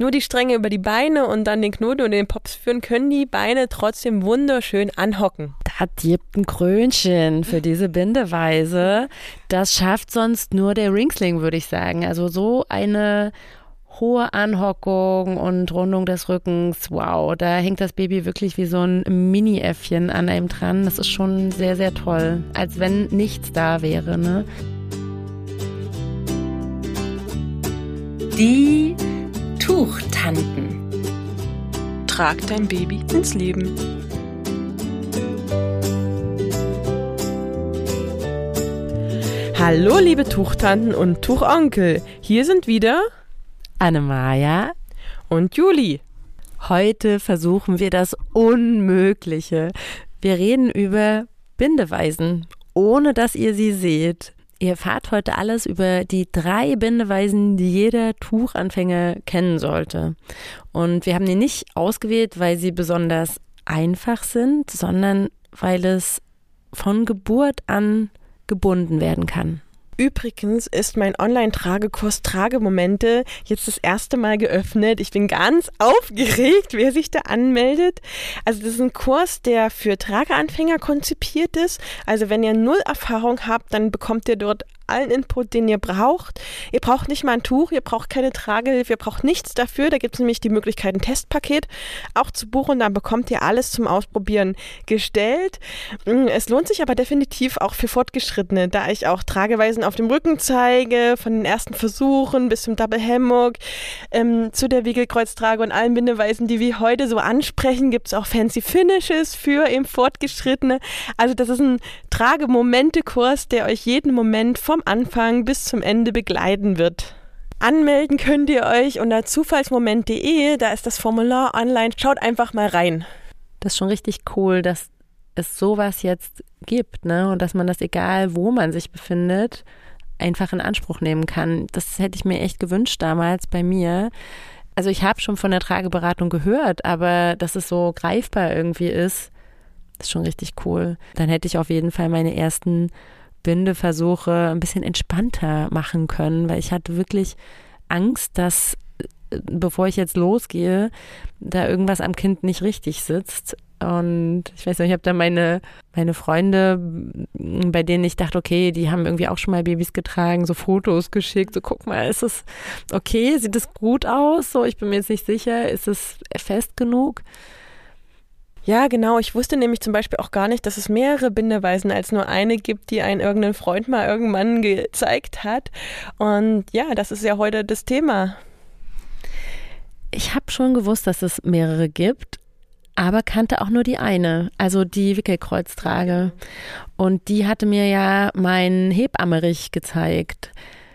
nur die Stränge über die Beine und dann den Knoten und den Pops führen, können die Beine trotzdem wunderschön anhocken. Da gibt ein Krönchen für diese Bindeweise. Das schafft sonst nur der Ringsling, würde ich sagen. Also so eine hohe Anhockung und Rundung des Rückens. Wow, da hängt das Baby wirklich wie so ein Mini-Äffchen an einem dran. Das ist schon sehr, sehr toll. Als wenn nichts da wäre, ne? Die Tuchtanten. Trag dein Baby ins Leben. Hallo, liebe Tuchtanten und Tuchonkel. Hier sind wieder Annemaja und Juli. Heute versuchen wir das Unmögliche. Wir reden über Bindeweisen, ohne dass ihr sie seht. Ihr erfahrt heute alles über die drei Bindeweisen, die jeder Tuchanfänger kennen sollte. Und wir haben die nicht ausgewählt, weil sie besonders einfach sind, sondern weil es von Geburt an gebunden werden kann. Übrigens ist mein Online-Tragekurs Tragemomente jetzt das erste Mal geöffnet. Ich bin ganz aufgeregt, wer sich da anmeldet. Also das ist ein Kurs, der für Trageanfänger konzipiert ist. Also wenn ihr null Erfahrung habt, dann bekommt ihr dort allen Input, den ihr braucht. Ihr braucht nicht mal ein Tuch, ihr braucht keine Tragehilfe, ihr braucht nichts dafür. Da gibt es nämlich die Möglichkeit, ein Testpaket auch zu buchen. Dann bekommt ihr alles zum Ausprobieren gestellt. Mm, es lohnt sich aber definitiv auch für Fortgeschrittene, da ich auch Trageweisen auf dem Rücken zeige, von den ersten Versuchen bis zum Double Hammock, ähm, zu der Wiegelkreuztrage und allen Bindeweisen, die wir heute so ansprechen, gibt es auch fancy Finishes für eben Fortgeschrittene. Also das ist ein Tragemomente-Kurs, der euch jeden Moment vom vom Anfang bis zum Ende begleiten wird. Anmelden könnt ihr euch unter zufallsmoment.de, da ist das Formular online. Schaut einfach mal rein. Das ist schon richtig cool, dass es sowas jetzt gibt, ne? Und dass man das, egal wo man sich befindet, einfach in Anspruch nehmen kann. Das hätte ich mir echt gewünscht damals bei mir. Also ich habe schon von der Trageberatung gehört, aber dass es so greifbar irgendwie ist, ist schon richtig cool. Dann hätte ich auf jeden Fall meine ersten Bindeversuche ein bisschen entspannter machen können, weil ich hatte wirklich Angst, dass bevor ich jetzt losgehe, da irgendwas am Kind nicht richtig sitzt. Und ich weiß nicht, ich habe da meine, meine Freunde, bei denen ich dachte, okay, die haben irgendwie auch schon mal Babys getragen, so Fotos geschickt, so guck mal, ist es okay, sieht es gut aus? So, ich bin mir jetzt nicht sicher, ist es fest genug? Ja, genau. Ich wusste nämlich zum Beispiel auch gar nicht, dass es mehrere Bindeweisen als nur eine gibt, die ein irgendein Freund mal irgendwann gezeigt hat. Und ja, das ist ja heute das Thema. Ich habe schon gewusst, dass es mehrere gibt, aber kannte auch nur die eine, also die Wickelkreuztrage. Und die hatte mir ja mein Hebammerich gezeigt.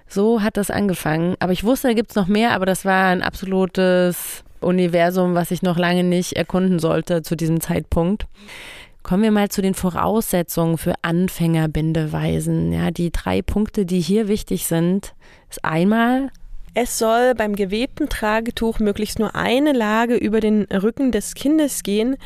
So hat das angefangen. Aber ich wusste, da gibt es noch mehr, aber das war ein absolutes Universum, was ich noch lange nicht erkunden sollte zu diesem Zeitpunkt. Kommen wir mal zu den Voraussetzungen für Anfängerbindeweisen. Ja, die drei Punkte, die hier wichtig sind, ist einmal es soll beim gewebten Tragetuch möglichst nur eine Lage über den Rücken des Kindes gehen,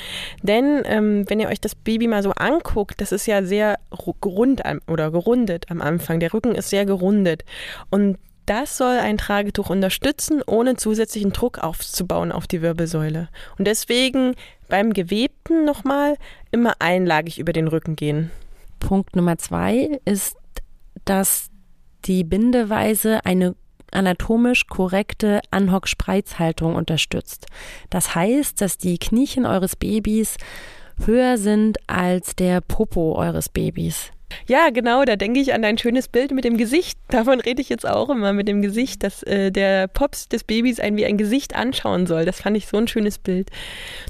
denn ähm, wenn ihr euch das Baby mal so anguckt, das ist ja sehr gerund oder gerundet am Anfang. Der Rücken ist sehr gerundet und das soll ein Tragetuch unterstützen, ohne zusätzlichen Druck aufzubauen auf die Wirbelsäule. Und deswegen beim Gewebten nochmal immer einlagig über den Rücken gehen. Punkt Nummer zwei ist, dass die Bindeweise eine anatomisch korrekte Anhock-Spreizhaltung unterstützt. Das heißt, dass die Kniechen eures Babys höher sind als der Popo eures Babys. Ja, genau, da denke ich an dein schönes Bild mit dem Gesicht. Davon rede ich jetzt auch immer mit dem Gesicht, dass äh, der Pops des Babys ein wie ein Gesicht anschauen soll. Das fand ich so ein schönes Bild.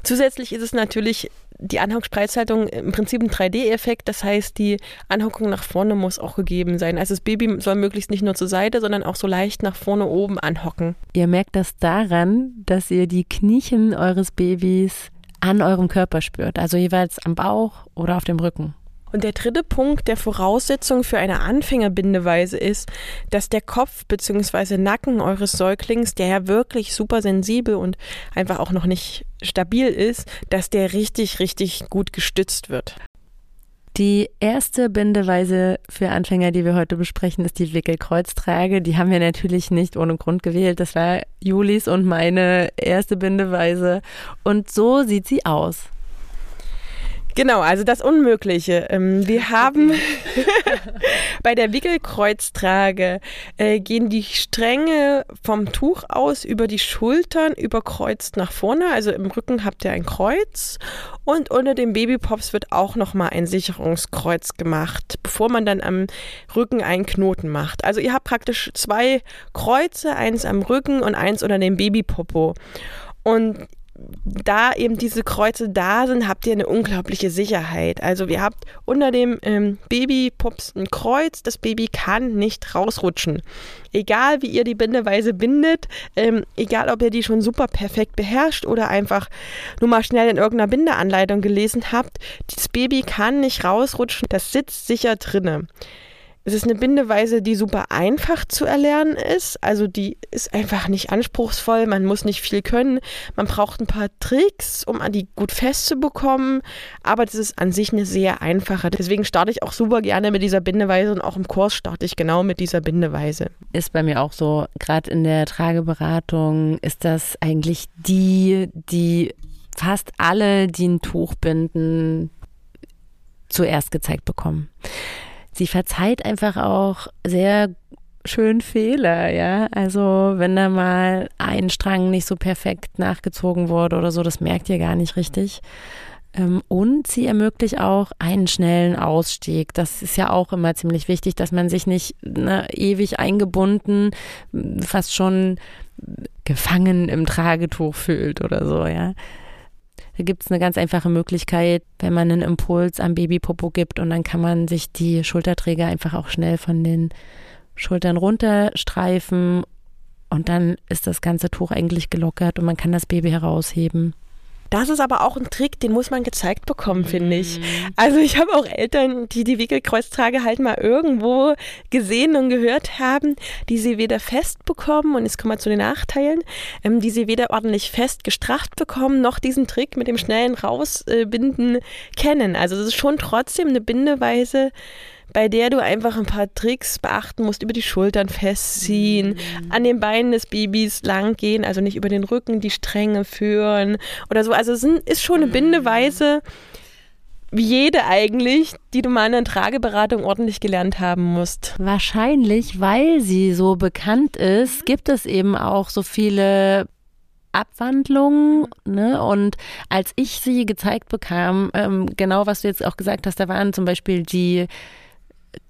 Zusätzlich ist es natürlich die Anhockspreizhaltung im Prinzip ein 3D-Effekt. Das heißt, die Anhockung nach vorne muss auch gegeben sein. Also das Baby soll möglichst nicht nur zur Seite, sondern auch so leicht nach vorne oben anhocken. Ihr merkt das daran, dass ihr die Kniechen eures Babys an eurem Körper spürt, also jeweils am Bauch oder auf dem Rücken. Und der dritte Punkt der Voraussetzung für eine Anfängerbindeweise ist, dass der Kopf bzw. Nacken eures Säuglings, der ja wirklich super sensibel und einfach auch noch nicht stabil ist, dass der richtig, richtig gut gestützt wird. Die erste Bindeweise für Anfänger, die wir heute besprechen, ist die Wickelkreuztrage. Die haben wir natürlich nicht ohne Grund gewählt. Das war Julis und meine erste Bindeweise. Und so sieht sie aus. Genau, also das Unmögliche. Ähm, wir haben bei der Wickelkreuztrage äh, gehen die Stränge vom Tuch aus über die Schultern, überkreuzt nach vorne. Also im Rücken habt ihr ein Kreuz und unter dem Babypops wird auch nochmal ein Sicherungskreuz gemacht, bevor man dann am Rücken einen Knoten macht. Also ihr habt praktisch zwei Kreuze, eins am Rücken und eins unter dem Babypopo. Und da eben diese Kreuze da sind, habt ihr eine unglaubliche Sicherheit. Also ihr habt unter dem ähm, Babypups ein Kreuz, das Baby kann nicht rausrutschen. Egal wie ihr die Bindeweise bindet, ähm, egal ob ihr die schon super perfekt beherrscht oder einfach nur mal schnell in irgendeiner Bindeanleitung gelesen habt, das Baby kann nicht rausrutschen, das sitzt sicher drinne. Es ist eine Bindeweise, die super einfach zu erlernen ist. Also die ist einfach nicht anspruchsvoll. Man muss nicht viel können. Man braucht ein paar Tricks, um die gut festzubekommen. Aber das ist an sich eine sehr einfache. Deswegen starte ich auch super gerne mit dieser Bindeweise und auch im Kurs starte ich genau mit dieser Bindeweise. Ist bei mir auch so. Gerade in der Trageberatung ist das eigentlich die, die fast alle, die ein Tuch binden, zuerst gezeigt bekommen sie verzeiht einfach auch sehr schön Fehler, ja. Also wenn da mal ein Strang nicht so perfekt nachgezogen wurde oder so, das merkt ihr gar nicht richtig. Ähm, und sie ermöglicht auch einen schnellen Ausstieg. Das ist ja auch immer ziemlich wichtig, dass man sich nicht ne, ewig eingebunden, fast schon gefangen im Tragetuch fühlt oder so, ja. Da gibt es eine ganz einfache Möglichkeit, wenn man einen Impuls am Babypopo gibt und dann kann man sich die Schulterträger einfach auch schnell von den Schultern runterstreifen und dann ist das ganze Tuch eigentlich gelockert und man kann das Baby herausheben. Das ist aber auch ein Trick, den muss man gezeigt bekommen, finde ich. Mhm. Also ich habe auch Eltern, die die Wickelkreuztrage halt mal irgendwo gesehen und gehört haben, die sie weder fest bekommen, und jetzt kommen wir zu den Nachteilen, ähm, die sie weder ordentlich fest gestracht bekommen, noch diesen Trick mit dem schnellen Rausbinden kennen. Also es ist schon trotzdem eine Bindeweise, bei der du einfach ein paar Tricks beachten musst, über die Schultern festziehen, mhm. an den Beinen des Babys lang gehen, also nicht über den Rücken die Stränge führen oder so. Also es ist schon eine mhm. Bindeweise, wie jede eigentlich, die du mal in der Trageberatung ordentlich gelernt haben musst. Wahrscheinlich, weil sie so bekannt ist, gibt es eben auch so viele Abwandlungen. Ne? Und als ich sie gezeigt bekam, ähm, genau was du jetzt auch gesagt hast, da waren zum Beispiel die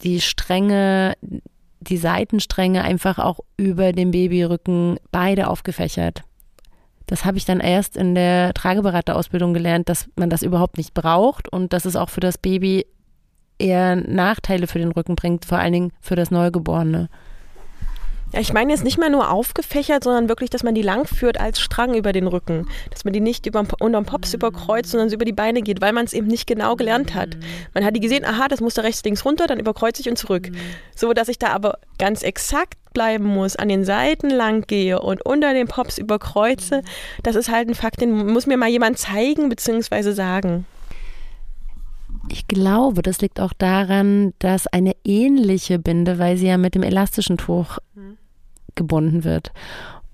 die Stränge, die Seitenstränge einfach auch über dem Babyrücken beide aufgefächert. Das habe ich dann erst in der Trageberaterausbildung gelernt, dass man das überhaupt nicht braucht und dass es auch für das Baby eher Nachteile für den Rücken bringt, vor allen Dingen für das Neugeborene. Ja, ich meine jetzt nicht mehr nur aufgefächert, sondern wirklich, dass man die lang führt als Strang über den Rücken. Dass man die nicht über, unterm Pops überkreuzt, sondern über die Beine geht, weil man es eben nicht genau gelernt hat. Man hat die gesehen, aha, das muss da rechts, links runter, dann überkreuze ich und zurück. So, dass ich da aber ganz exakt bleiben muss, an den Seiten lang gehe und unter den Pops überkreuze, das ist halt ein Fakt, den muss mir mal jemand zeigen bzw. sagen. Ich glaube, das liegt auch daran, dass eine ähnliche Binde, weil sie ja mit dem elastischen Tuch mhm gebunden wird.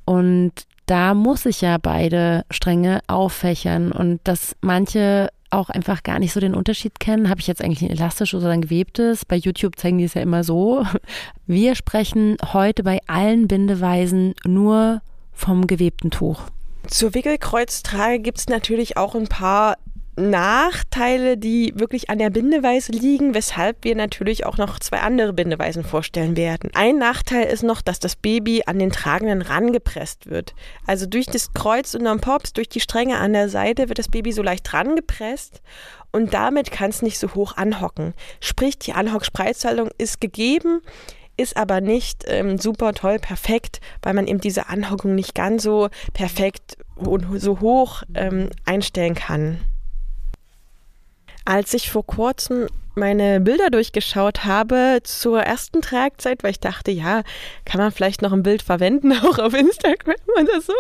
Und da muss ich ja beide Stränge auffächern und dass manche auch einfach gar nicht so den Unterschied kennen. Habe ich jetzt eigentlich ein elastisches oder ein gewebtes? Bei YouTube zeigen die es ja immer so. Wir sprechen heute bei allen Bindeweisen nur vom gewebten Tuch. Zur Wickelkreuztrage gibt es natürlich auch ein paar Nachteile, die wirklich an der Bindeweise liegen, weshalb wir natürlich auch noch zwei andere Bindeweisen vorstellen werden. Ein Nachteil ist noch, dass das Baby an den Tragenden rangepresst wird. Also durch das Kreuz unterm Pops, durch die Stränge an der Seite wird das Baby so leicht rangepresst und damit kann es nicht so hoch anhocken. Sprich, die Anhockspreizhaltung ist gegeben, ist aber nicht ähm, super toll perfekt, weil man eben diese Anhockung nicht ganz so perfekt und so hoch ähm, einstellen kann. Als ich vor kurzem meine Bilder durchgeschaut habe zur ersten Tragzeit, weil ich dachte, ja, kann man vielleicht noch ein Bild verwenden, auch auf Instagram oder so,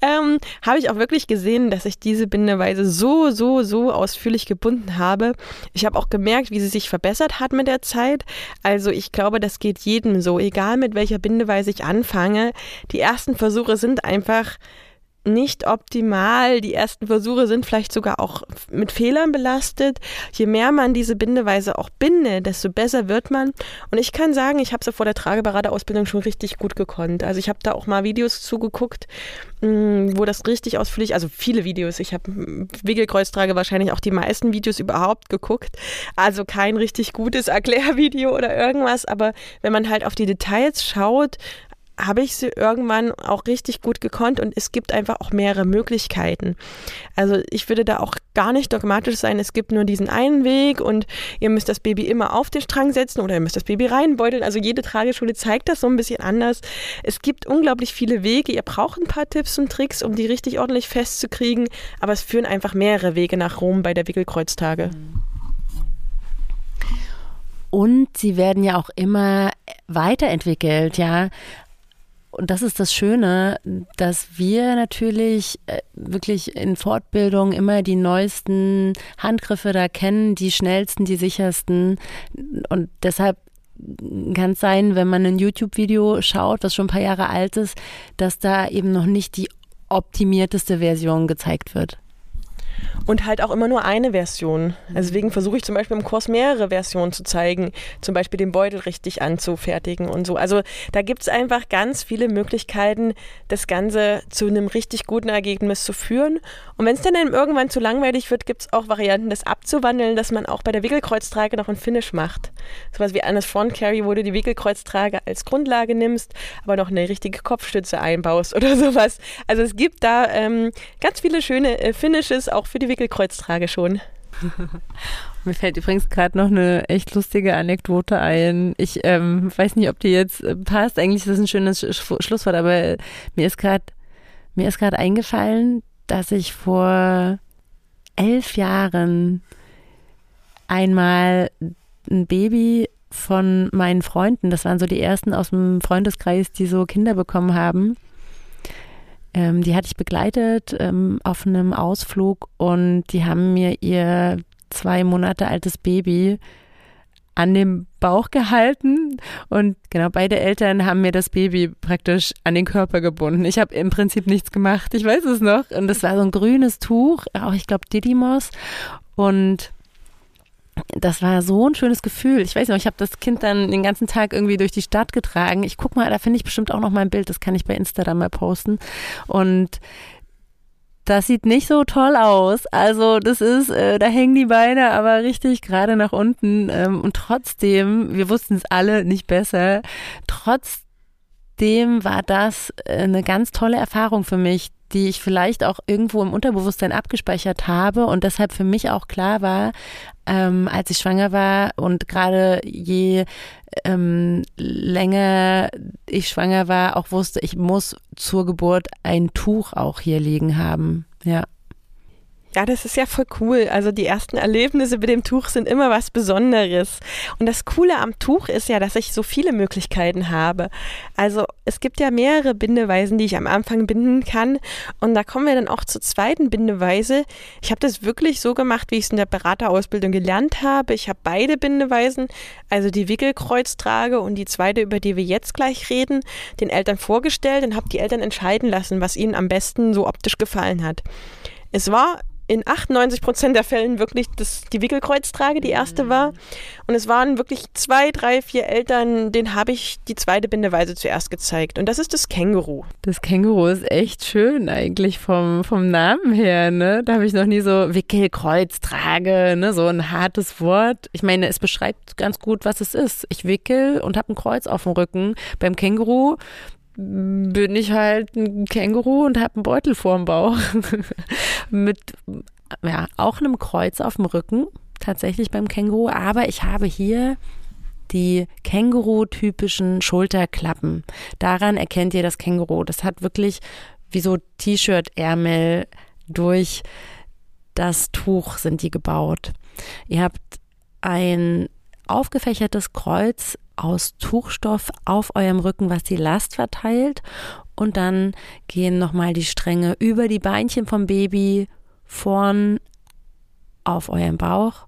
ähm, habe ich auch wirklich gesehen, dass ich diese Bindeweise so, so, so ausführlich gebunden habe. Ich habe auch gemerkt, wie sie sich verbessert hat mit der Zeit. Also ich glaube, das geht jedem so, egal mit welcher Bindeweise ich anfange. Die ersten Versuche sind einfach nicht optimal. Die ersten Versuche sind vielleicht sogar auch mit Fehlern belastet. Je mehr man diese Bindeweise auch bindet, desto besser wird man. Und ich kann sagen, ich habe sie vor der Trageberaterausbildung schon richtig gut gekonnt. Also ich habe da auch mal Videos zugeguckt, mm, wo das richtig ausführlich, also viele Videos. Ich habe Wickelkreuztrage wahrscheinlich auch die meisten Videos überhaupt geguckt. Also kein richtig gutes Erklärvideo oder irgendwas. Aber wenn man halt auf die Details schaut, habe ich sie irgendwann auch richtig gut gekonnt und es gibt einfach auch mehrere Möglichkeiten. Also ich würde da auch gar nicht dogmatisch sein, es gibt nur diesen einen Weg und ihr müsst das Baby immer auf den Strang setzen oder ihr müsst das Baby reinbeuteln. Also jede Trageschule zeigt das so ein bisschen anders. Es gibt unglaublich viele Wege. Ihr braucht ein paar Tipps und Tricks, um die richtig ordentlich festzukriegen, aber es führen einfach mehrere Wege nach Rom bei der Wickelkreuztage. Und sie werden ja auch immer weiterentwickelt, ja und das ist das Schöne, dass wir natürlich äh, wirklich in Fortbildung immer die neuesten Handgriffe da kennen, die schnellsten, die sichersten. Und deshalb kann es sein, wenn man ein YouTube-Video schaut, was schon ein paar Jahre alt ist, dass da eben noch nicht die optimierteste Version gezeigt wird und halt auch immer nur eine Version. Also deswegen versuche ich zum Beispiel im Kurs mehrere Versionen zu zeigen, zum Beispiel den Beutel richtig anzufertigen und so. Also da gibt es einfach ganz viele Möglichkeiten, das Ganze zu einem richtig guten Ergebnis zu führen. Und wenn es dann irgendwann zu langweilig wird, gibt es auch Varianten, das abzuwandeln, dass man auch bei der Wickelkreuztrage noch ein Finish macht. Sowas wie eines Front Carry, wo du die Wickelkreuztrage als Grundlage nimmst, aber noch eine richtige Kopfstütze einbaust oder sowas. Also es gibt da ähm, ganz viele schöne äh, Finishes, auch für die Wickelkreuztrage schon. Mir fällt übrigens gerade noch eine echt lustige Anekdote ein. Ich ähm, weiß nicht, ob die jetzt äh, passt. Eigentlich ist das ein schönes Sch Schlusswort, aber mir ist gerade mir ist gerade eingefallen, dass ich vor elf Jahren einmal ein Baby von meinen Freunden, das waren so die ersten aus dem Freundeskreis, die so Kinder bekommen haben, ähm, die hatte ich begleitet ähm, auf einem Ausflug und die haben mir ihr zwei Monate altes Baby an dem Bauch gehalten. Und genau beide Eltern haben mir das Baby praktisch an den Körper gebunden. Ich habe im Prinzip nichts gemacht, ich weiß es noch. Und das war so ein grünes Tuch, auch ich glaube Didymos. Und das war so ein schönes Gefühl. Ich weiß noch, ich habe das Kind dann den ganzen Tag irgendwie durch die Stadt getragen. Ich guck mal, da finde ich bestimmt auch noch mal ein Bild, das kann ich bei Instagram mal posten. Und das sieht nicht so toll aus. Also das ist, äh, da hängen die Beine aber richtig gerade nach unten. Ähm, und trotzdem, wir wussten es alle nicht besser, trotzdem war das äh, eine ganz tolle Erfahrung für mich, die ich vielleicht auch irgendwo im Unterbewusstsein abgespeichert habe und deshalb für mich auch klar war, ähm, als ich schwanger war und gerade je ähm, länger ich schwanger war, auch wusste, ich muss zur Geburt ein Tuch auch hier liegen haben. Ja. Ja, das ist ja voll cool. Also die ersten Erlebnisse mit dem Tuch sind immer was Besonderes. Und das Coole am Tuch ist ja, dass ich so viele Möglichkeiten habe. Also es gibt ja mehrere Bindeweisen, die ich am Anfang binden kann. Und da kommen wir dann auch zur zweiten Bindeweise. Ich habe das wirklich so gemacht, wie ich es in der Beraterausbildung gelernt habe. Ich habe beide Bindeweisen, also die Wickelkreuztrage und die zweite, über die wir jetzt gleich reden, den Eltern vorgestellt und habe die Eltern entscheiden lassen, was ihnen am besten so optisch gefallen hat. Es war in 98 Prozent der Fällen wirklich das, die Wickelkreuztrage die erste mhm. war. Und es waren wirklich zwei, drei, vier Eltern, denen habe ich die zweite Bindeweise zuerst gezeigt. Und das ist das Känguru. Das Känguru ist echt schön eigentlich vom, vom Namen her. Ne? Da habe ich noch nie so Wickelkreuztrage, ne? so ein hartes Wort. Ich meine, es beschreibt ganz gut, was es ist. Ich wickel und habe ein Kreuz auf dem Rücken. Beim Känguru bin ich halt ein Känguru und habe einen Beutel vorm Bauch. Mit ja, auch einem Kreuz auf dem Rücken, tatsächlich beim Känguru. Aber ich habe hier die Känguru-typischen Schulterklappen. Daran erkennt ihr das Känguru. Das hat wirklich wie so T-Shirt-Ärmel durch das Tuch sind die gebaut. Ihr habt ein aufgefächertes Kreuz aus Tuchstoff auf eurem Rücken, was die Last verteilt. Und dann gehen nochmal die Stränge über die Beinchen vom Baby vorn auf euren Bauch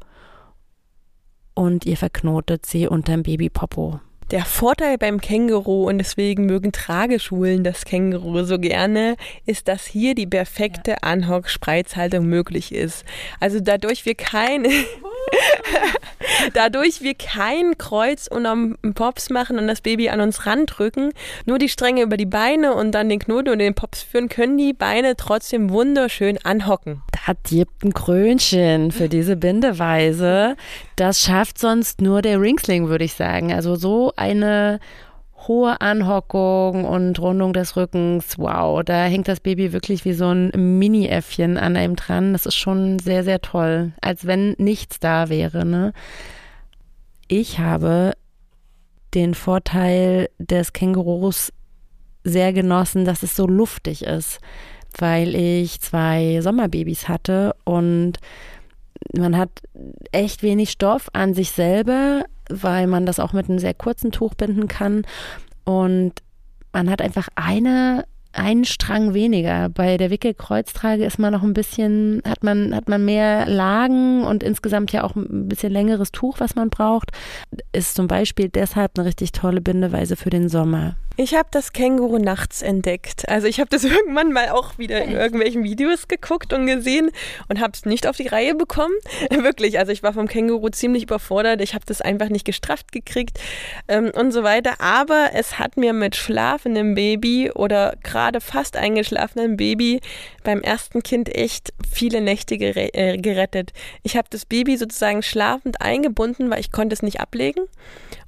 und ihr verknotet sie unterm Babypopo. Der Vorteil beim Känguru, und deswegen mögen Trageschulen das Känguru so gerne, ist, dass hier die perfekte Anhock-Spreizhaltung möglich ist. Also dadurch wir kein, dadurch wir kein Kreuz unterm Pops machen und das Baby an uns randrücken, nur die Stränge über die Beine und dann den Knoten und den Pops führen, können die Beine trotzdem wunderschön anhocken. Da gibt ein Krönchen für diese Bindeweise. Das schafft sonst nur der Ringsling, würde ich sagen. Also so eine hohe Anhockung und Rundung des Rückens. Wow, da hängt das Baby wirklich wie so ein Mini-Äffchen an einem dran. Das ist schon sehr, sehr toll. Als wenn nichts da wäre. Ne? Ich habe den Vorteil des Kängurus sehr genossen, dass es so luftig ist, weil ich zwei Sommerbabys hatte und man hat echt wenig Stoff an sich selber, weil man das auch mit einem sehr kurzen Tuch binden kann. Und man hat einfach eine einen Strang weniger. Bei der Wickelkreuztrage ist man noch ein bisschen, hat man, hat man mehr Lagen und insgesamt ja auch ein bisschen längeres Tuch, was man braucht. Ist zum Beispiel deshalb eine richtig tolle Bindeweise für den Sommer. Ich habe das Känguru nachts entdeckt. Also ich habe das irgendwann mal auch wieder in irgendwelchen Videos geguckt und gesehen und habe es nicht auf die Reihe bekommen. Wirklich, also ich war vom Känguru ziemlich überfordert. Ich habe das einfach nicht gestrafft gekriegt ähm, und so weiter. Aber es hat mir mit schlafendem Baby oder gerade fast eingeschlafenem Baby beim ersten Kind echt viele Nächte äh, gerettet. Ich habe das Baby sozusagen schlafend eingebunden, weil ich konnte es nicht ablegen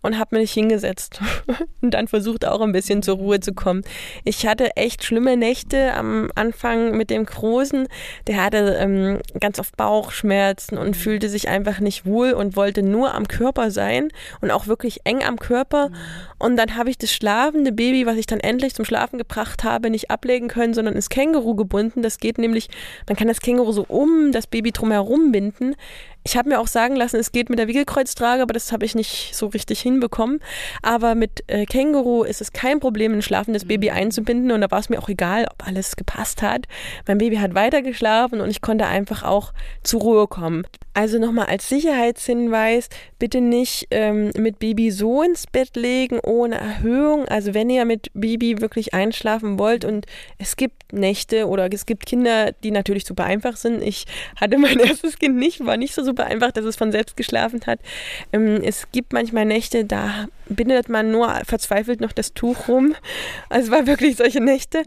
und habe mich hingesetzt und dann versucht auch ein bisschen zur Ruhe zu kommen. Ich hatte echt schlimme Nächte am Anfang mit dem Großen. Der hatte ähm, ganz oft Bauchschmerzen und fühlte sich einfach nicht wohl und wollte nur am Körper sein und auch wirklich eng am Körper. Und dann habe ich das schlafende Baby, was ich dann endlich zum Schlafen gebracht habe, nicht ablegen können, sondern ins Känguru gebunden. Das geht nämlich, man kann das Känguru so um das Baby drumherum binden. Ich habe mir auch sagen lassen, es geht mit der Wickelkreuztrage, aber das habe ich nicht so richtig hinbekommen. Aber mit äh, Känguru ist es kein Problem, ein schlafendes Baby mhm. einzubinden und da war es mir auch egal, ob alles gepasst hat. Mein Baby hat weiter geschlafen und ich konnte einfach auch zur Ruhe kommen. Also nochmal als Sicherheitshinweis, bitte nicht ähm, mit Baby so ins Bett legen ohne Erhöhung. Also wenn ihr mit Baby wirklich einschlafen wollt und es gibt Nächte oder es gibt Kinder, die natürlich super einfach sind. Ich hatte mein erstes Kind nicht, war nicht so super einfach, dass es von selbst geschlafen hat. Ähm, es gibt manchmal Nächte, da bindet man nur verzweifelt noch das Tuch rum. Also es war wirklich solche Nächte.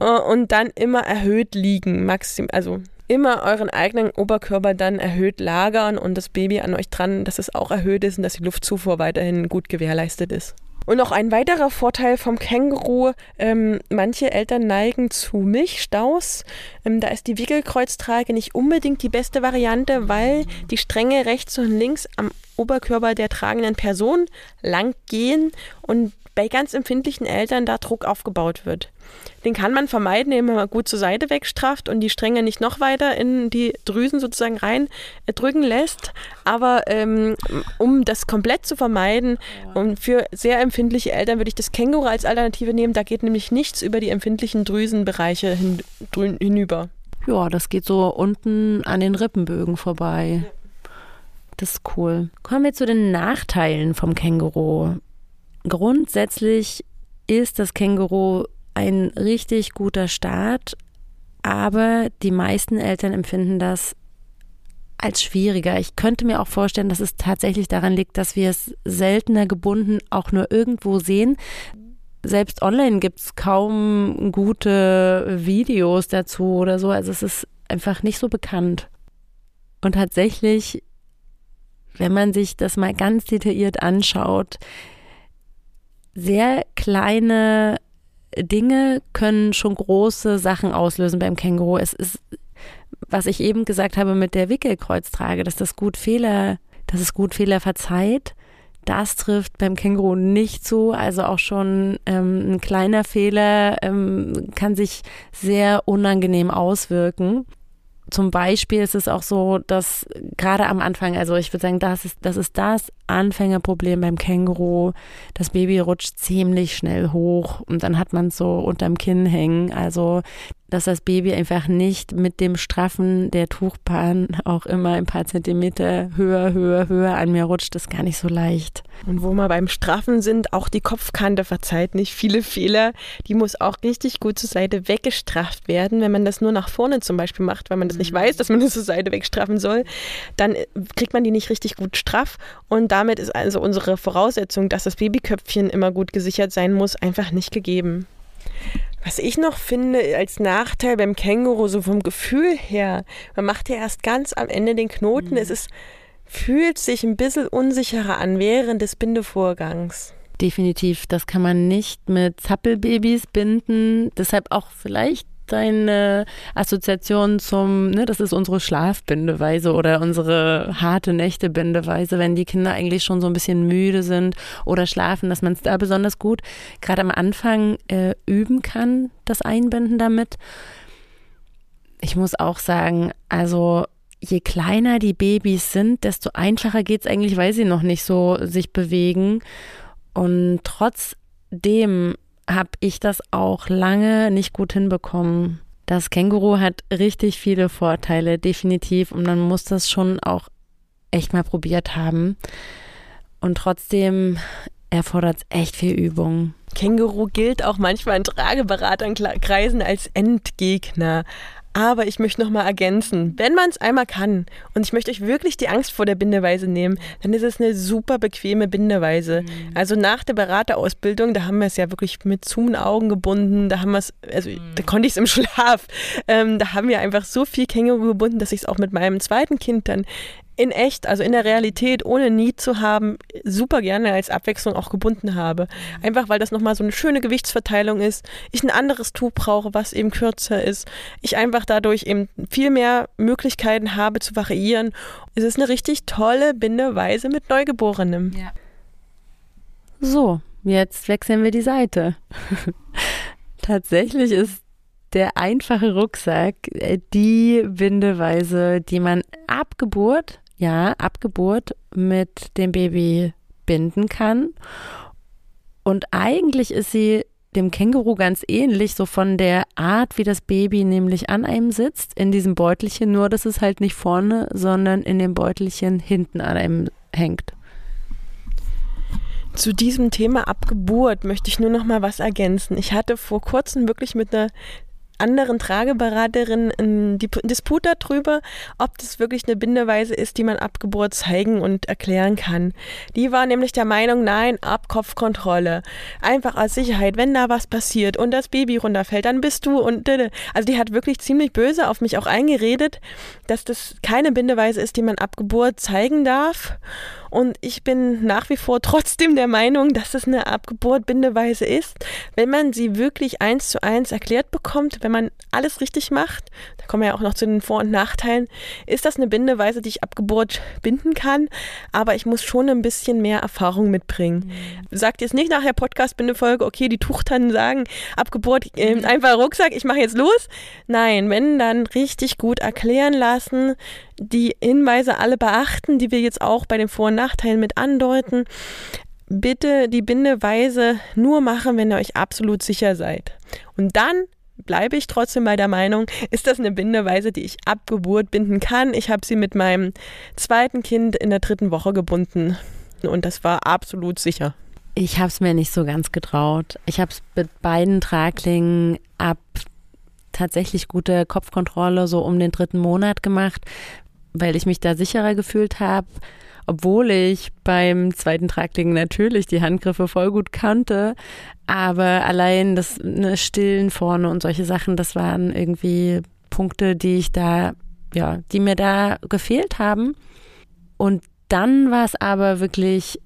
Äh, und dann immer erhöht liegen, maxim, also immer euren eigenen Oberkörper dann erhöht lagern und das Baby an euch dran, dass es auch erhöht ist und dass die Luftzufuhr weiterhin gut gewährleistet ist. Und noch ein weiterer Vorteil vom Känguru, ähm, manche Eltern neigen zu Milchstaus. Ähm, da ist die Wickelkreuztrage nicht unbedingt die beste Variante, weil die Stränge rechts und links am Oberkörper der tragenden Person lang gehen und bei ganz empfindlichen Eltern da Druck aufgebaut wird. Den kann man vermeiden, indem man gut zur Seite wegstrafft und die Stränge nicht noch weiter in die Drüsen sozusagen rein äh, drücken lässt. Aber ähm, um das komplett zu vermeiden und für sehr empfindliche Eltern würde ich das Känguru als Alternative nehmen. Da geht nämlich nichts über die empfindlichen Drüsenbereiche hin, hinüber. Ja, das geht so unten an den Rippenbögen vorbei. Das ist cool. Kommen wir zu den Nachteilen vom Känguru. Grundsätzlich ist das Känguru ein richtig guter Start, aber die meisten Eltern empfinden das als schwieriger. Ich könnte mir auch vorstellen, dass es tatsächlich daran liegt, dass wir es seltener gebunden auch nur irgendwo sehen. Selbst online gibt es kaum gute Videos dazu oder so. Also es ist einfach nicht so bekannt. Und tatsächlich, wenn man sich das mal ganz detailliert anschaut, sehr kleine Dinge können schon große Sachen auslösen beim Känguru. Es ist, was ich eben gesagt habe mit der Wickelkreuztrage, dass das gut Fehler, dass es gut Fehler verzeiht. Das trifft beim Känguru nicht zu. Also auch schon ähm, ein kleiner Fehler ähm, kann sich sehr unangenehm auswirken. Zum Beispiel ist es auch so, dass gerade am Anfang, also ich würde sagen, das ist, das ist das Anfängerproblem beim Känguru. Das Baby rutscht ziemlich schnell hoch und dann hat man es so unterm Kinn hängen. Also dass das Baby einfach nicht mit dem Straffen der Tuchbahn auch immer ein paar Zentimeter höher, höher, höher an mir rutscht, ist gar nicht so leicht. Und wo wir beim Straffen sind, auch die Kopfkante verzeiht nicht viele Fehler. Die muss auch richtig gut zur Seite weggestrafft werden. Wenn man das nur nach vorne zum Beispiel macht, weil man das nicht weiß, dass man das zur Seite wegstraffen soll, dann kriegt man die nicht richtig gut straff. Und damit ist also unsere Voraussetzung, dass das Babyköpfchen immer gut gesichert sein muss, einfach nicht gegeben. Was ich noch finde als Nachteil beim Känguru, so vom Gefühl her, man macht ja erst ganz am Ende den Knoten, mhm. es ist, fühlt sich ein bisschen unsicherer an während des Bindevorgangs. Definitiv, das kann man nicht mit Zappelbabys binden. Deshalb auch vielleicht deine Assoziation zum, ne, das ist unsere Schlafbindeweise oder unsere harte Nächtebindeweise, wenn die Kinder eigentlich schon so ein bisschen müde sind oder schlafen, dass man es da besonders gut gerade am Anfang äh, üben kann, das Einbinden damit. Ich muss auch sagen, also je kleiner die Babys sind, desto einfacher geht es eigentlich, weil sie noch nicht so sich bewegen. Und trotzdem habe ich das auch lange nicht gut hinbekommen. Das Känguru hat richtig viele Vorteile, definitiv. Und man muss das schon auch echt mal probiert haben. Und trotzdem erfordert es echt viel Übung. Känguru gilt auch manchmal in Trageberaterkreisen als Endgegner. Aber ich möchte noch mal ergänzen, wenn man es einmal kann und ich möchte euch wirklich die Angst vor der Bindeweise nehmen, dann ist es eine super bequeme Bindeweise. Mhm. Also nach der Beraterausbildung, da haben wir es ja wirklich mit zoomen Augen gebunden, da haben wir es, also mhm. da konnte ich es im Schlaf, ähm, da haben wir einfach so viel Känguru gebunden, dass ich es auch mit meinem zweiten Kind dann in echt, also in der Realität, ohne nie zu haben, super gerne als Abwechslung auch gebunden habe. Einfach weil das nochmal so eine schöne Gewichtsverteilung ist. Ich ein anderes Tuch brauche, was eben kürzer ist. Ich einfach dadurch eben viel mehr Möglichkeiten habe zu variieren. Es ist eine richtig tolle Bindeweise mit Neugeborenem. Ja. So, jetzt wechseln wir die Seite. Tatsächlich ist der einfache Rucksack äh, die Bindeweise, die man ab Geburt ja, ab Geburt mit dem Baby binden kann. Und eigentlich ist sie dem Känguru ganz ähnlich, so von der Art, wie das Baby nämlich an einem sitzt, in diesem Beutelchen, nur dass es halt nicht vorne, sondern in dem Beutelchen hinten an einem hängt. Zu diesem Thema Abgeburt möchte ich nur noch mal was ergänzen. Ich hatte vor kurzem wirklich mit einer anderen Trageberaterinnen einen Disput darüber, ob das wirklich eine Bindeweise ist, die man ab Geburt zeigen und erklären kann. Die war nämlich der Meinung, nein, Abkopfkontrolle. Einfach als Sicherheit, wenn da was passiert und das Baby runterfällt, dann bist du und also die hat wirklich ziemlich böse auf mich auch eingeredet, dass das keine Bindeweise ist, die man ab Geburt zeigen darf. Und ich bin nach wie vor trotzdem der Meinung, dass es eine Abgeburt-Bindeweise ist, wenn man sie wirklich eins zu eins erklärt bekommt, wenn man alles richtig macht. Da kommen wir ja auch noch zu den Vor- und Nachteilen. Ist das eine Bindeweise, die ich ab Geburt binden kann? Aber ich muss schon ein bisschen mehr Erfahrung mitbringen. Mhm. Sagt jetzt nicht nachher Podcast-Bindefolge, okay, die Tuchtannen sagen, ab Geburt äh, mhm. einfach Rucksack, ich mache jetzt los. Nein, wenn dann richtig gut erklären lassen, die Hinweise alle beachten, die wir jetzt auch bei den Vor- und Nachteilen mit andeuten. Bitte die Bindeweise nur machen, wenn ihr euch absolut sicher seid. Und dann bleibe ich trotzdem bei der Meinung, ist das eine Bindeweise, die ich ab Geburt binden kann. Ich habe sie mit meinem zweiten Kind in der dritten Woche gebunden und das war absolut sicher. Ich habe es mir nicht so ganz getraut. Ich habe es mit beiden Traglingen ab tatsächlich gute Kopfkontrolle so um den dritten Monat gemacht, weil ich mich da sicherer gefühlt habe, obwohl ich beim zweiten Tragling natürlich die Handgriffe voll gut kannte, aber allein das ne, Stillen vorne und solche Sachen, das waren irgendwie Punkte, die ich da, ja, die mir da gefehlt haben. Und dann war es aber wirklich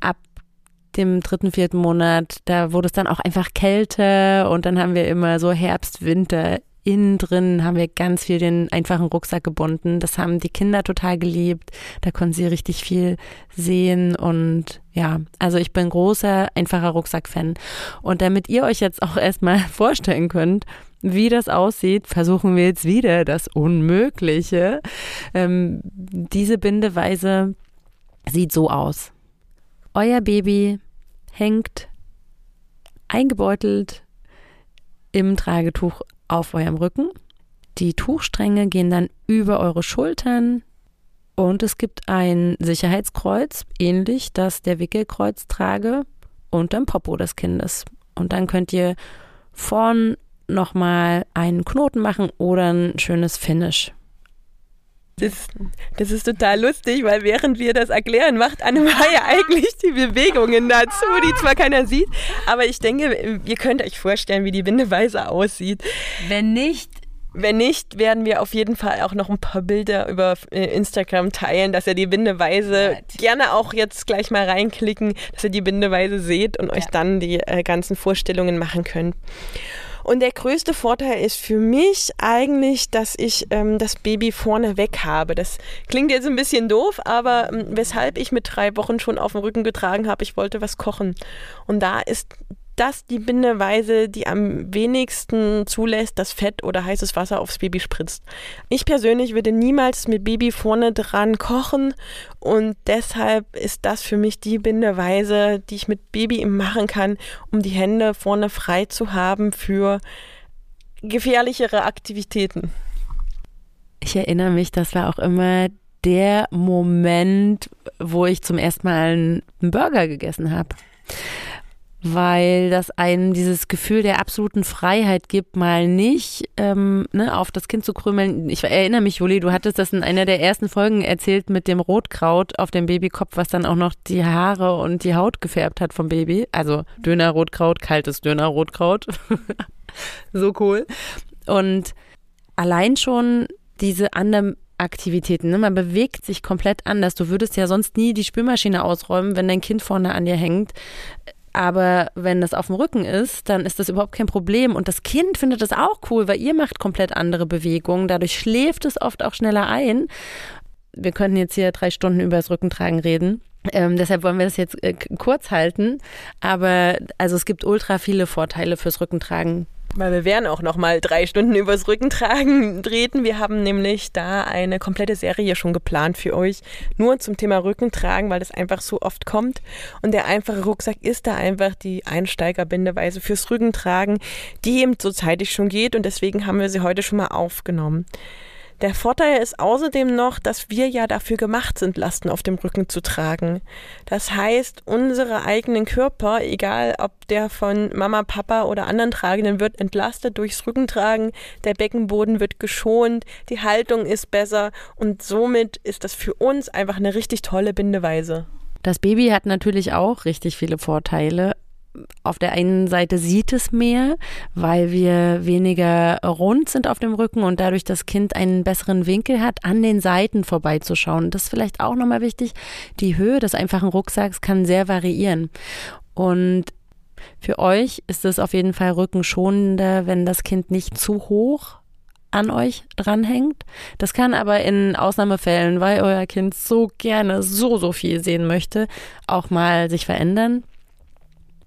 ab dem dritten, vierten Monat, da wurde es dann auch einfach kälter und dann haben wir immer so Herbst, Winter innen drin haben wir ganz viel den einfachen Rucksack gebunden. Das haben die Kinder total geliebt. Da konnten sie richtig viel sehen und ja, also ich bin großer, einfacher Rucksack-Fan. Und damit ihr euch jetzt auch erstmal vorstellen könnt, wie das aussieht, versuchen wir jetzt wieder das Unmögliche. Ähm, diese Bindeweise sieht so aus. Euer Baby hängt eingebeutelt im Tragetuch auf eurem Rücken. Die Tuchstränge gehen dann über eure Schultern und es gibt ein Sicherheitskreuz, ähnlich das der Wickelkreuz trage, unterm Popo des Kindes. Und dann könnt ihr vorn nochmal einen Knoten machen oder ein schönes Finish. Das, das, ist total lustig, weil während wir das erklären, macht Annemarie eigentlich die Bewegungen dazu, die zwar keiner sieht, aber ich denke, ihr könnt euch vorstellen, wie die Bindeweise aussieht. Wenn nicht, wenn nicht, werden wir auf jeden Fall auch noch ein paar Bilder über äh, Instagram teilen, dass ihr die Bindeweise ja, gerne auch jetzt gleich mal reinklicken, dass ihr die Bindeweise seht und ja. euch dann die äh, ganzen Vorstellungen machen könnt. Und der größte Vorteil ist für mich eigentlich, dass ich ähm, das Baby vorne weg habe. Das klingt jetzt ein bisschen doof, aber ähm, weshalb ich mit drei Wochen schon auf dem Rücken getragen habe, ich wollte was kochen. Und da ist das die Bindeweise, die am wenigsten zulässt, dass Fett oder heißes Wasser aufs Baby spritzt. Ich persönlich würde niemals mit Baby vorne dran kochen und deshalb ist das für mich die Bindeweise, die ich mit Baby machen kann, um die Hände vorne frei zu haben für gefährlichere Aktivitäten. Ich erinnere mich, das war auch immer der Moment, wo ich zum ersten Mal einen Burger gegessen habe weil das einem dieses Gefühl der absoluten Freiheit gibt, mal nicht ähm, ne, auf das Kind zu krümeln. Ich erinnere mich, Juli, du hattest das in einer der ersten Folgen erzählt mit dem Rotkraut auf dem Babykopf, was dann auch noch die Haare und die Haut gefärbt hat vom Baby. Also Döner-Rotkraut, kaltes Döner-Rotkraut. so cool. Und allein schon diese anderen Aktivitäten. Ne? Man bewegt sich komplett anders. Du würdest ja sonst nie die Spülmaschine ausräumen, wenn dein Kind vorne an dir hängt. Aber wenn das auf dem Rücken ist, dann ist das überhaupt kein Problem. Und das Kind findet das auch cool, weil ihr macht komplett andere Bewegungen. Dadurch schläft es oft auch schneller ein. Wir könnten jetzt hier drei Stunden über das Rückentragen reden. Ähm, deshalb wollen wir das jetzt äh, kurz halten. Aber also es gibt ultra viele Vorteile fürs Rückentragen. Weil wir werden auch noch mal drei Stunden übers Rückentragen treten. Wir haben nämlich da eine komplette Serie schon geplant für euch. Nur zum Thema Rückentragen, weil das einfach so oft kommt. Und der einfache Rucksack ist da einfach die Einsteigerbindeweise fürs Rückentragen, die eben so zeitig schon geht. Und deswegen haben wir sie heute schon mal aufgenommen. Der Vorteil ist außerdem noch, dass wir ja dafür gemacht sind, Lasten auf dem Rücken zu tragen. Das heißt, unsere eigenen Körper, egal ob der von Mama, Papa oder anderen Tragenden, wird entlastet durchs Rückentragen, der Beckenboden wird geschont, die Haltung ist besser und somit ist das für uns einfach eine richtig tolle Bindeweise. Das Baby hat natürlich auch richtig viele Vorteile, auf der einen Seite sieht es mehr, weil wir weniger rund sind auf dem Rücken und dadurch das Kind einen besseren Winkel hat, an den Seiten vorbeizuschauen. Das ist vielleicht auch nochmal wichtig. Die Höhe des einfachen Rucksacks kann sehr variieren. Und für euch ist es auf jeden Fall rückenschonender, wenn das Kind nicht zu hoch an euch dranhängt. Das kann aber in Ausnahmefällen, weil euer Kind so gerne so, so viel sehen möchte, auch mal sich verändern.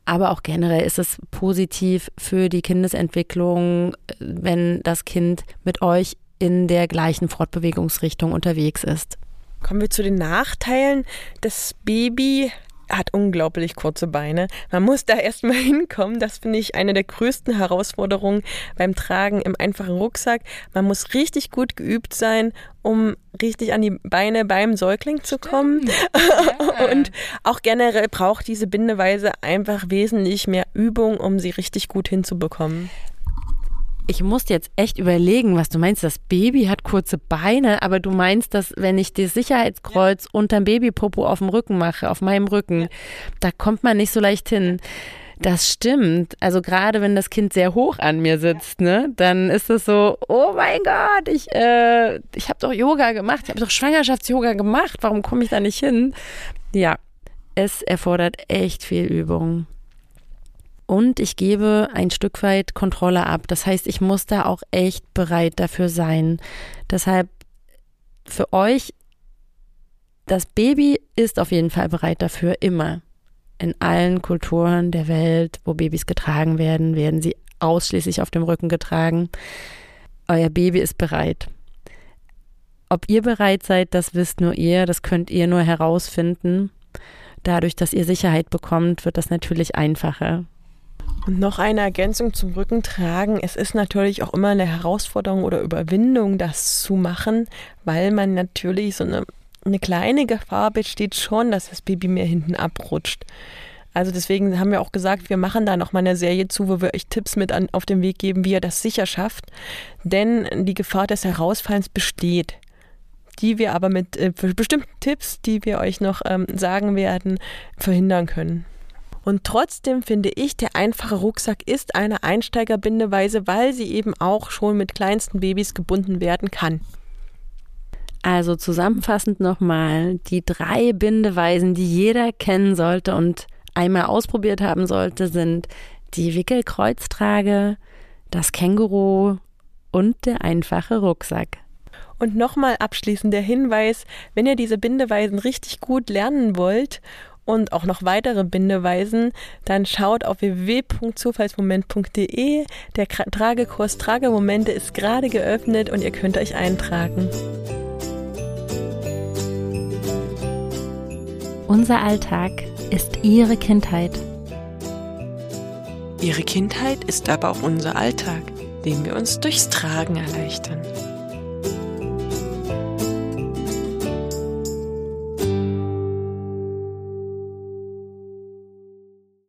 Aber auch generell ist es positiv für die Kindesentwicklung, wenn das Kind mit euch in der gleichen Fortbewegungsrichtung unterwegs ist. Kommen wir zu den Nachteilen. Das Baby hat unglaublich kurze Beine. Man muss da erstmal hinkommen. Das finde ich eine der größten Herausforderungen beim Tragen im einfachen Rucksack. Man muss richtig gut geübt sein, um richtig an die Beine beim Säugling zu kommen. Ja. Und auch generell braucht diese Bindeweise einfach wesentlich mehr Übung, um sie richtig gut hinzubekommen ich musste jetzt echt überlegen, was du meinst. Das Baby hat kurze Beine, aber du meinst, dass wenn ich das Sicherheitskreuz ja. unterm Babypopo auf dem Rücken mache, auf meinem Rücken, ja. da kommt man nicht so leicht hin. Das stimmt. Also gerade wenn das Kind sehr hoch an mir sitzt, ne, dann ist es so, oh mein Gott, ich, äh, ich habe doch Yoga gemacht, ich habe doch Schwangerschafts-Yoga gemacht, warum komme ich da nicht hin? Ja, es erfordert echt viel Übung und ich gebe ein Stück weit Kontrolle ab. Das heißt, ich muss da auch echt bereit dafür sein. Deshalb für euch, das Baby ist auf jeden Fall bereit dafür, immer. In allen Kulturen der Welt, wo Babys getragen werden, werden sie ausschließlich auf dem Rücken getragen. Euer Baby ist bereit. Ob ihr bereit seid, das wisst nur ihr, das könnt ihr nur herausfinden. Dadurch, dass ihr Sicherheit bekommt, wird das natürlich einfacher. Und noch eine Ergänzung zum Rückentragen. Es ist natürlich auch immer eine Herausforderung oder Überwindung, das zu machen, weil man natürlich so eine, eine kleine Gefahr besteht schon, dass das Baby mehr hinten abrutscht. Also deswegen haben wir auch gesagt, wir machen da noch mal eine Serie zu, wo wir euch Tipps mit an, auf den Weg geben, wie ihr das sicher schafft. Denn die Gefahr des Herausfallens besteht die wir aber mit äh, bestimmten Tipps, die wir euch noch ähm, sagen werden, verhindern können. Und trotzdem finde ich, der einfache Rucksack ist eine Einsteigerbindeweise, weil sie eben auch schon mit kleinsten Babys gebunden werden kann. Also zusammenfassend nochmal die drei Bindeweisen, die jeder kennen sollte und einmal ausprobiert haben sollte, sind die Wickelkreuztrage, das Känguru und der einfache Rucksack. Und nochmal abschließend der Hinweis, wenn ihr diese Bindeweisen richtig gut lernen wollt und auch noch weitere Bindeweisen, dann schaut auf www.zufallsmoment.de. Der Tragekurs Tragemomente ist gerade geöffnet und ihr könnt euch eintragen. Unser Alltag ist Ihre Kindheit. Ihre Kindheit ist aber auch unser Alltag, den wir uns durchs Tragen erleichtern.